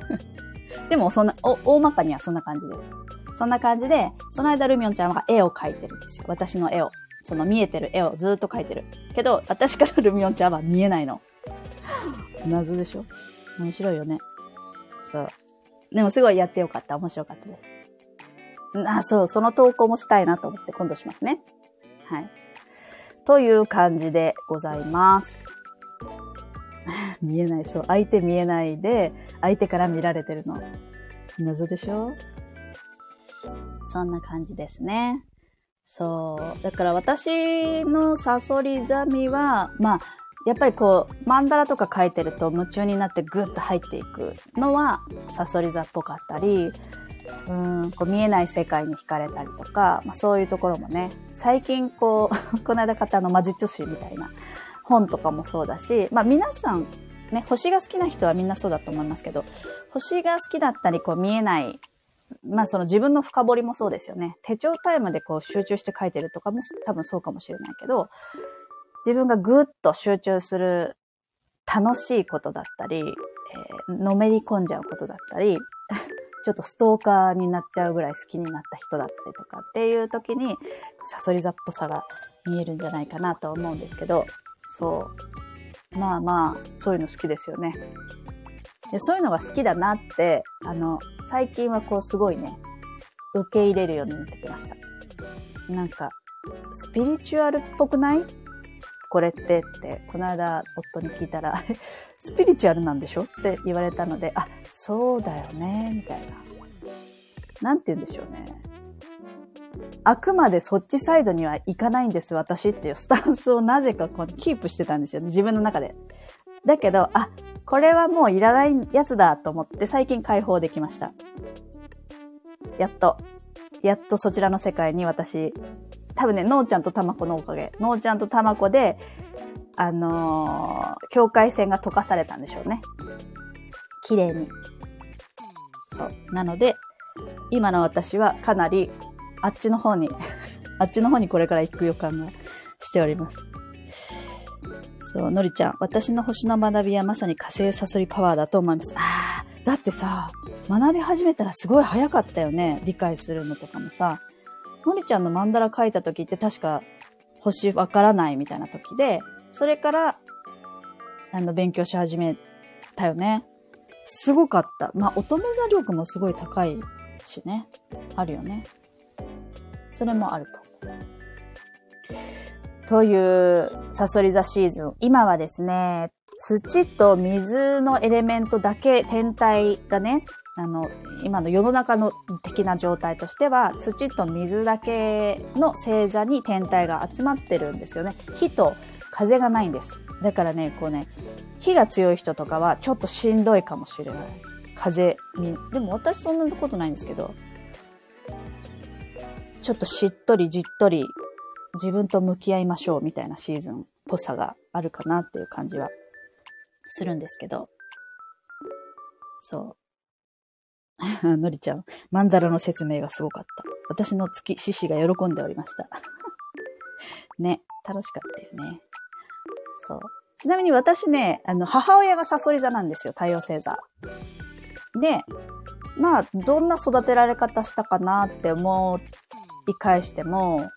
[laughs] でも、そんな、お、大まかにはそんな感じです。そんな感じで、その間ルミオンちゃんは絵を描いてるんですよ。私の絵を。その見えてる絵をずっと描いてる。けど、私からルミオンちゃんは見えないの。[laughs] 謎でしょ？面白いよね。そう。でもすごいやってよかった。面白かったです。あ、そう、その投稿もしたいなと思って今度しますね。はい。という感じでございます。[laughs] 見えない、そう。相手見えないで、相手から見られてるの。謎でしょ？そんな感じですね。そう。だから私のサソリザミは、まあ、やっぱりこう、マンダラとか書いてると夢中になってグッと入っていくのは、サソリ座っぽかったり、うん、こう見えない世界に惹かれたりとか、まあ、そういうところもね、最近こう、[laughs] この間買ったあの魔術師みたいな本とかもそうだし、まあ皆さん、ね、星が好きな人はみんなそうだと思いますけど、星が好きだったり、こう見えない、まあその自分の深掘りもそうですよね。手帳タイムでこう集中して書いてるとかも多分そうかもしれないけど、自分がぐっと集中する楽しいことだったり、えー、のめり込んじゃうことだったり、ちょっとストーカーになっちゃうぐらい好きになった人だったりとかっていう時に、サソリ座っぽさが見えるんじゃないかなと思うんですけど、そう。まあまあ、そういうの好きですよね。でそういうのが好きだなって、あの、最近はこうすごいね、受け入れるようになってきました。なんか、スピリチュアルっぽくない？これってって、この間夫に聞いたら、スピリチュアルなんでしょって言われたので、あ、そうだよね、みたいな。なんて言うんでしょうね。あくまでそっちサイドにはいかないんです、私っていうスタンスをなぜかこうキープしてたんですよね、自分の中で。だけど、あ、これはもういらないやつだと思って最近解放できました。やっと、やっとそちらの世界に私、多分ね、のーちゃんとたまこのおかげ、のーちゃんとたまこで、あのー境界線が溶かされたんでしょうね。綺麗に。そう。なので、今の私はかなり、あっちの方に、[laughs] あっちの方にこれから行く予感がしております。そう、のりちゃん、私の星の学びはまさに火星サソリパワーだと思います。ああ、だってさ、学び始めたらすごい早かったよね。理解するのとかもさ。のりちゃんのマンダラ書いた時って確か星わからないみたいな時で、それから、あの、勉強し始めたよね。すごかった。まあ、乙女座力もすごい高いしね。あるよね。それもあると。という、サソリ座シーズン。今はですね、土と水のエレメントだけ、天体がね、あの、今の世の中の的な状態としては、土と水だけの星座に天体が集まってるんですよね。火と風がないんです。だからね、こうね、火が強い人とかはちょっとしんどいかもしれない。風に。でも私そんなことないんですけど、ちょっとしっとりじっとり自分と向き合いましょうみたいなシーズンっぽさがあるかなっていう感じはするんですけど。そう。[laughs] のりちゃん、マンダラの説明がすごかった。私の月、獅子が喜んでおりました。[laughs] ね、楽しかったよね。そう。ちなみに私ね、あの、母親がサソリ座なんですよ、太陽星座。で、まあ、どんな育てられ方したかなって思い返しても、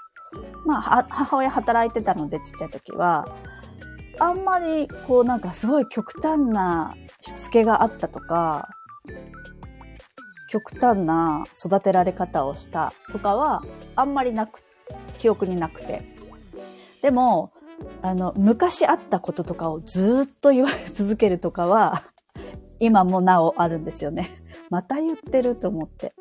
まあ、母親働いてたので、ちっちゃい時は、あんまり、こう、なんかすごい極端なしつけがあったとか、極端な育てられ方をしたとかは、あんまりなく、記憶になくて。でも、あの、昔あったこととかをずっと言われ [laughs] 続けるとかは、今もなおあるんですよね。[laughs] また言ってると思って。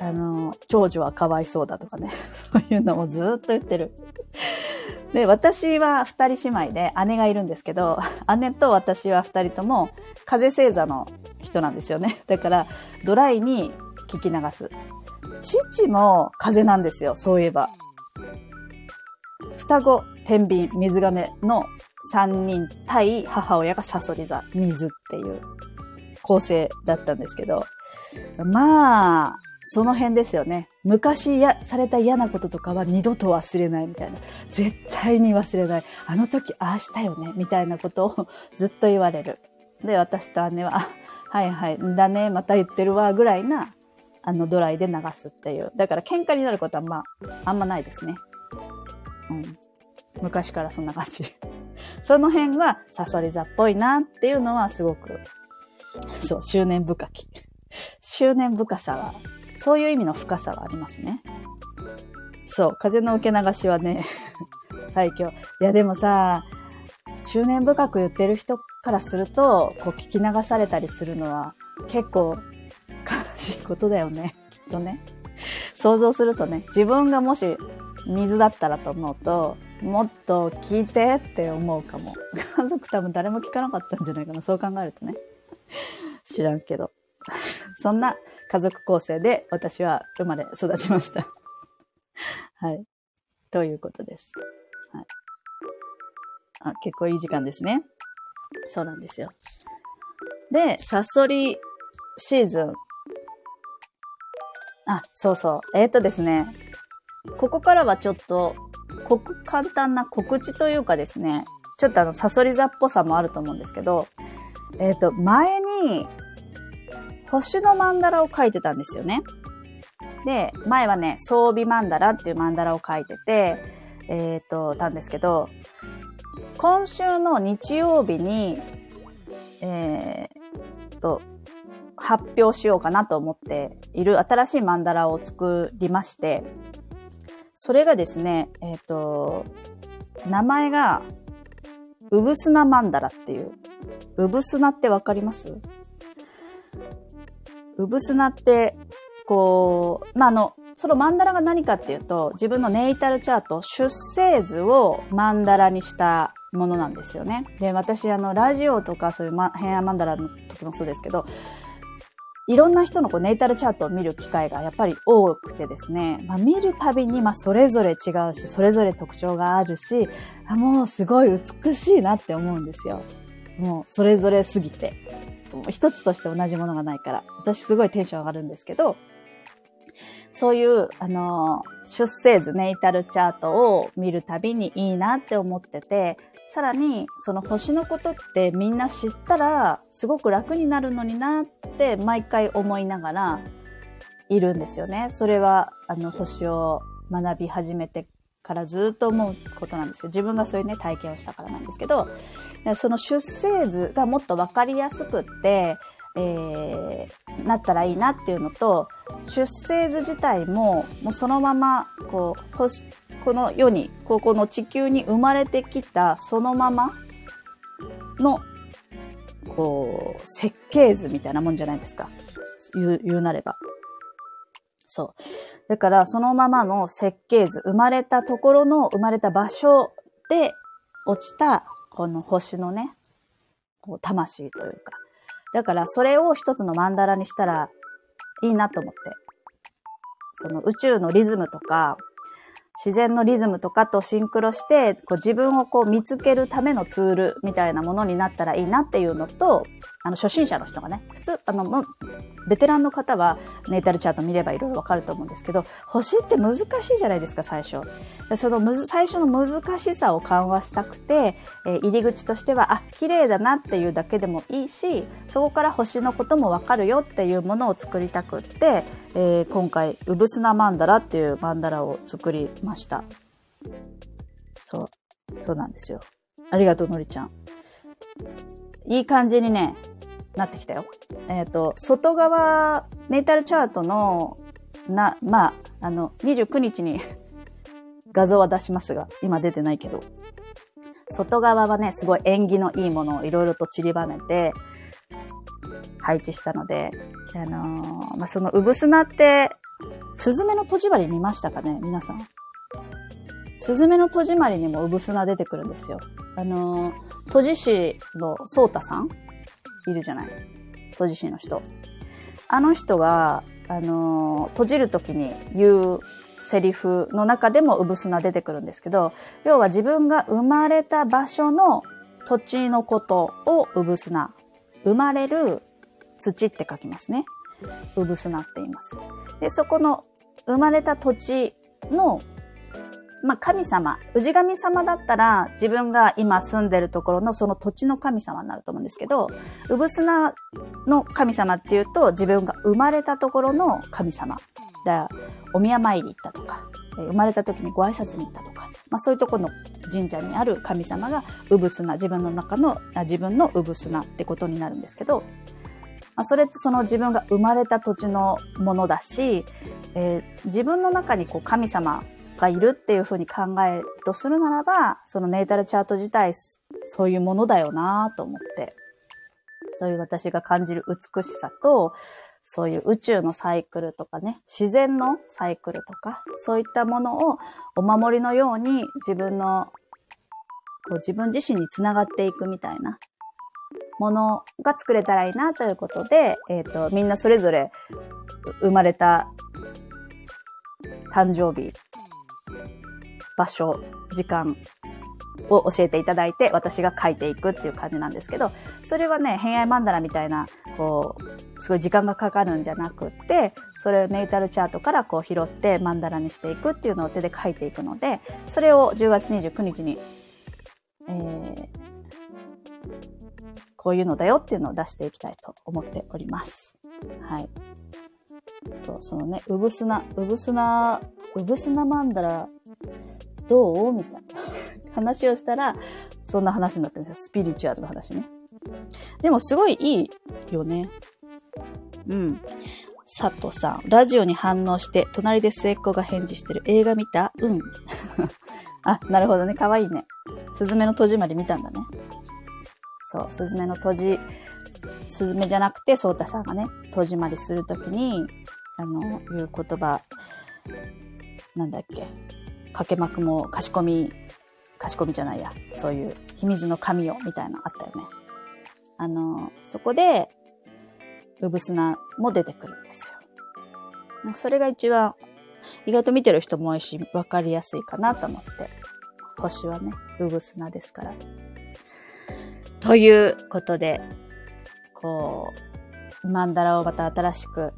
あの、長女はかわいそうだとかね。[laughs] そういうのをずっと言ってる。で、私は二人姉妹で姉がいるんですけど、姉と私は二人とも風星座の人なんですよね。だから、ドライに聞き流す。父も風なんですよ、そういえば。双子、天秤、水亀の三人対母親がサソリ座、水っていう構成だったんですけど、まあ、その辺ですよね。昔やされた嫌なこととかは二度と忘れないみたいな。絶対に忘れない。あの時ああしたよねみたいなことをずっと言われる。で、私と姉は、はいはい、だね、また言ってるわ、ぐらいな、あの、ドライで流すっていう。だから喧嘩になることはまあ、あんまないですね。うん。昔からそんな感じ。[laughs] その辺はサソリ座っぽいなっていうのはすごく、[laughs] そう、執念深き。[laughs] 執念深さは、そういう意味の深さはありますね。そう、風の受け流しはね、最強。いやでもさ、執念深く言ってる人からすると、こう聞き流されたりするのは結構悲しいことだよね。きっとね。想像するとね、自分がもし水だったらと思うと、もっと聞いてって思うかも。家族多分誰も聞かなかったんじゃないかな。そう考えるとね。知らんけど。そんな家族構成で私は生まれ育ちました。はい。ということです。はい。あ、結構いい時間ですね。そうなんですよ。で、サソリシーズン。あ、そうそう。えっ、ー、とですね。ここからはちょっと、こ簡単な告知というかですね、ちょっとあの、サソリ座っぽさもあると思うんですけど、えっ、ー、と、前に、星のマンダラを書いてたんですよね。で、前はね、装備マンダラっていうマンダラを書いてて、えっ、ー、と、たんですけど、今週の日曜日に、えー、と発表しようかなと思っている新しいマンダラを作りまして、それがですね、えっ、ー、と、名前が、うぶすなマンダラっていう。うぶすなってわかります？うぶすなって、こう、まあ、あの、そのマンダラが何かっていうと、自分のネイタルチャート、出生図をマンダラにしたものなんですよね。で、私、あの、ラジオとかそういう、ま、平安マンダラの時もそうですけど、いろんな人のこうネイタルチャートを見る機会がやっぱり多くてですね、まあ、見るたびにまあそれぞれ違うし、それぞれ特徴があるし、もうすごい美しいなって思うんですよ。もうそれぞれすぎて。一つとして同じものがないから、私すごいテンション上がるんですけど、そういう、あの、出生図、ネイタルチャートを見るたびにいいなって思ってて、さらに、その星のことってみんな知ったら、すごく楽になるのになって毎回思いながらいるんですよね。それは、あの、星を学び始めてからずっと思うことなんですよ。自分がそういうね、体験をしたからなんですけど、その出生図がもっとわかりやすくって、えー、なったらいいなっていうのと、出生図自体も、もうそのまま、こう、星、この世に、ここの地球に生まれてきたそのままの、こう、設計図みたいなもんじゃないですか。言う、言うなれば。そう。だから、そのままの設計図、生まれたところの、生まれた場所で落ちた、この星のね、こう、魂というか。だから、それを一つの曼荼羅にしたらいいなと思って。その宇宙のリズムとか、自然のリズムとかとシンクロして、こう自分をこう見つけるためのツールみたいなものになったらいいなっていうのと、あの、初心者の人がね、普通、あの、もう、ベテランの方はネイタルチャート見ればいろいろわかると思うんですけど、星って難しいじゃないですか、最初。そのむず、最初の難しさを緩和したくて、えー、入り口としては、あ、綺麗だなっていうだけでもいいし、そこから星のこともわかるよっていうものを作りたくって、えー、今回、うぶすなマンダラっていうマンダラを作りました。そう。そうなんですよ。ありがとう、のりちゃん。いい感じにね、なってきたよ。えっ、ー、と、外側、ネイタルチャートの、な、まあ、あの、29日に [laughs] 画像は出しますが、今出てないけど、外側はね、すごい縁起のいいものをいろいろと散りばめて、配置したので、あのー、まあ、その、うぶすなって、スズメの戸締まり見ましたかね？皆さん。スズメの戸締まりにもうぶすな出てくるんですよ。あのー、戸寺師のソータさんいるじゃない閉じ師の人。あの人は、あのー、閉じるときに言うセリフの中でもうぶすな出てくるんですけど、要は自分が生まれた場所の土地のことをうぶすな。生まれる土って書きますね。うぶすなって言います。で、そこの生まれた土地のまあ、神様、氏神様だったら自分が今住んでるところのその土地の神様になると思うんですけど、うぶすなの神様っていうと自分が生まれたところの神様。だお宮参り行ったとか、生まれた時にご挨拶に行ったとか、まあ、そういうところの神社にある神様がうぶすな、自分の中の、自分のうぶすなってことになるんですけど、まあ、それってその自分が生まれた土地のものだし、えー、自分の中にこう神様がいるっていうふうに考えるとするならば、そのネイタルチャート自体、そういうものだよなと思って、そういう私が感じる美しさと、そういう宇宙のサイクルとかね、自然のサイクルとか、そういったものをお守りのように自分の、こう自分自身につながっていくみたいなものが作れたらいいなということで、えっ、ー、と、みんなそれぞれ生まれた誕生日場所、時間を教えていただいて、私が書いていくっていう感じなんですけど、それはね、偏愛マンダラみたいな、こう、すごい時間がかかるんじゃなくって、それをネイタルチャートからこう拾ってマンダラにしていくっていうのを手で書いていくので、それを10月29日に、えー、こういうのだよっていうのを出していきたいと思っております。はい。そう、そのね、うぶすな、うぶすな、うぶすなマンダラどう？みたいな話をしたら、そんな話になってるんですよ。スピリチュアルの話ね。でもすごいいいよね。うん。佐藤さん、ラジオに反応して、隣で末っ子が返事してる。映画見た？うん。[laughs] あ、なるほどね。かわいいね。すずめの戸締まり見たんだね。そう、すずめの戸締、すずめじゃなくて、そうたさんがね、戸締まりするときに、あの、いう言葉、なんだっけ？かけまくも、かしこみ、かしこみじゃないや。そういう、秘密の神よ、みたいなあったよね。あの、そこで、うぶすなも出てくるんですよ。それが一番、意外と見てる人も多いし、わかりやすいかなと思って。星はね、うぶすなですから。ということで、こう、マンダラをまた新しく、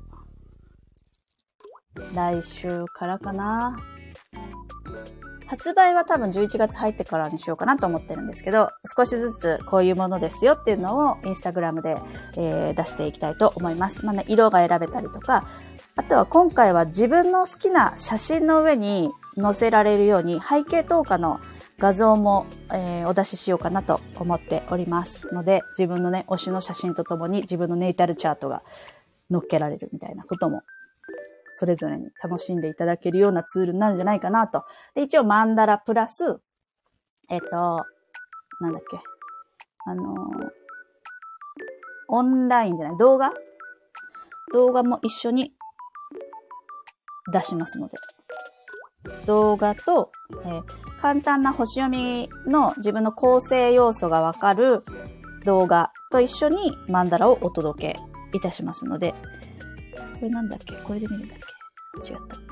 来週からかな。発売は多分11月入ってからにしようかなと思ってるんですけど、少しずつこういうものですよっていうのをインスタグラムで、えー、出していきたいと思います。まあね、色が選べたりとか、あとは今回は自分の好きな写真の上に載せられるように背景透過の画像も、えー、お出ししようかなと思っておりますので、自分のね、推しの写真とともに自分のネイタルチャートが載っけられるみたいなことも、それぞれに楽しんでいただけるようなツールになるんじゃないかなと。で、一応マンダラプラス、えっ、と、なんだっけ、あのー、オンラインじゃない、動画？動画も一緒に出しますので。動画と、えー、簡単な星読みの自分の構成要素がわかる動画と一緒にマンダラをお届けいたしますので、これなんだっけ？これで見るんだっけ？違った。こ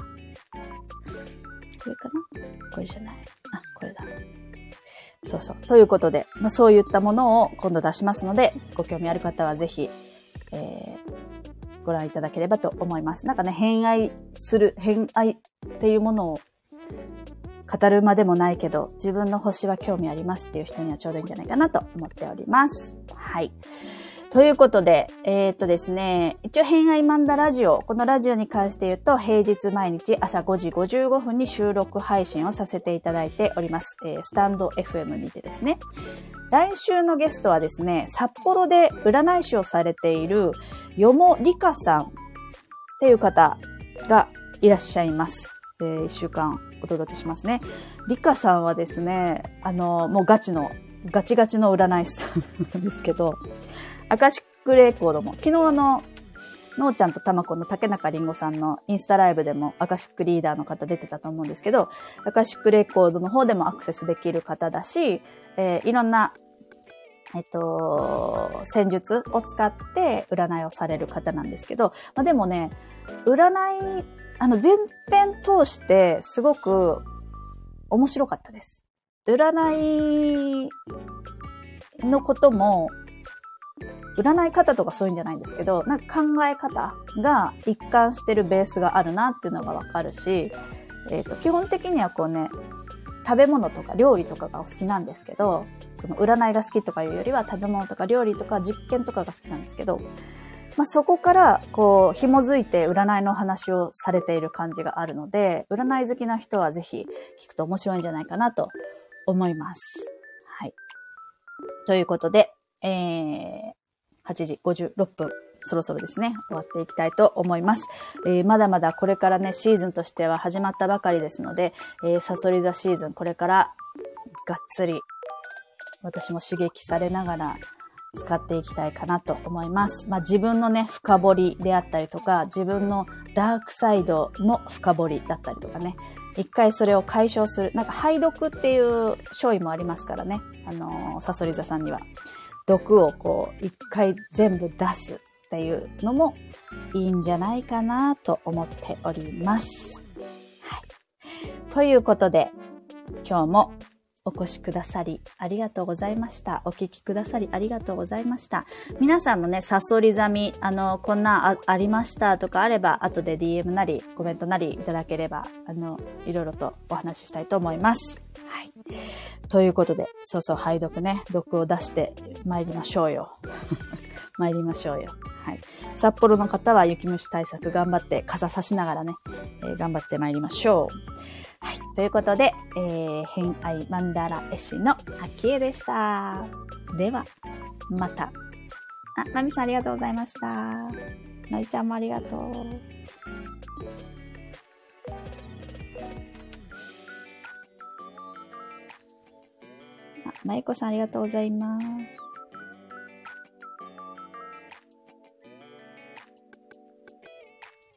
れかな？これじゃない。あ、これだ。そうそう。ということで、まあ、そういったものを今度出しますので、ご興味ある方はぜひ、えー、ご覧いただければと思います。なんかね、偏愛する、偏愛っていうものを語るまでもないけど、自分の星は興味ありますっていう人にはちょうどいいんじゃないかなと思っております。はい。ということで、えー、っとですね、一応偏愛マンダラジオ、このラジオに関して言うと、平日毎日朝5時55分に収録配信をさせていただいております。えー、スタンド FM にてですね。来週のゲストはですね、札幌で占い師をされている、よもりかさんっていう方がいらっしゃいます。えー、一週間お届けしますね。リカさんはですね、あの、もうガチの、ガチガチの占い師さんなんですけど、アカシックレコードも、昨日の、のーちゃんとたまこの竹中りんごさんのインスタライブでもアカシックリーダーの方出てたと思うんですけど、アカシックレコードの方でもアクセスできる方だし、えー、いろんなえっと、戦術を使って占いをされる方なんですけど、まあ、でもね、占いあの、前編通してすごく面白かったです。占いのことも、占い方とかそういうんじゃないんですけど、なんか考え方が一貫してるベースがあるなっていうのがわかるし、えっ、ー、と、基本的にはこうね、食べ物とか料理とかがお好きなんですけど、その占いが好きとかいうよりは食べ物とか料理とか実験とかが好きなんですけど、まあ、そこから、こう、紐づいて占いの話をされている感じがあるので、占い好きな人はぜひ聞くと面白いんじゃないかなと思います。はい。ということで、えー、8時56分。そろそろですね、終わっていきたいと思います。えー、まだまだこれからね、シーズンとしては始まったばかりですので、えー、サソリ座シーズン、これからがっつり私も刺激されながら使っていきたいかなと思います。まあ、自分のね、深掘りであったりとか、自分のダークサイドの深掘りだったりとかね、一回それを解消する。なんか、排毒っていう勝意もありますからね。あのー、サソリ座さんには。毒をこう、一回全部出すっていうのもいいんじゃないかなと思っております。はい。ということで、今日もお越しくださりありがとうございました。お聞きくださりありがとうございました。皆さんのね、サソリザミ、あの、こんなあありましたとかあれば、後で DM なり、コメントなりいただければ、あの、いろいろとお話ししたいと思います。はい。ということで、そうそう、拝読ね、毒を出して参りましょうよ。[laughs] 参りましょうよ。はい。札幌の方は雪虫対策頑張って傘差しながらね、えー、頑張って参りましょう。はい。ということで、えー、偏愛マンダラ絵師の秋江でした。では、また。あ、まみさんありがとうございました。のりちゃんもありがとう。あ、まゆこさんありがとうございます。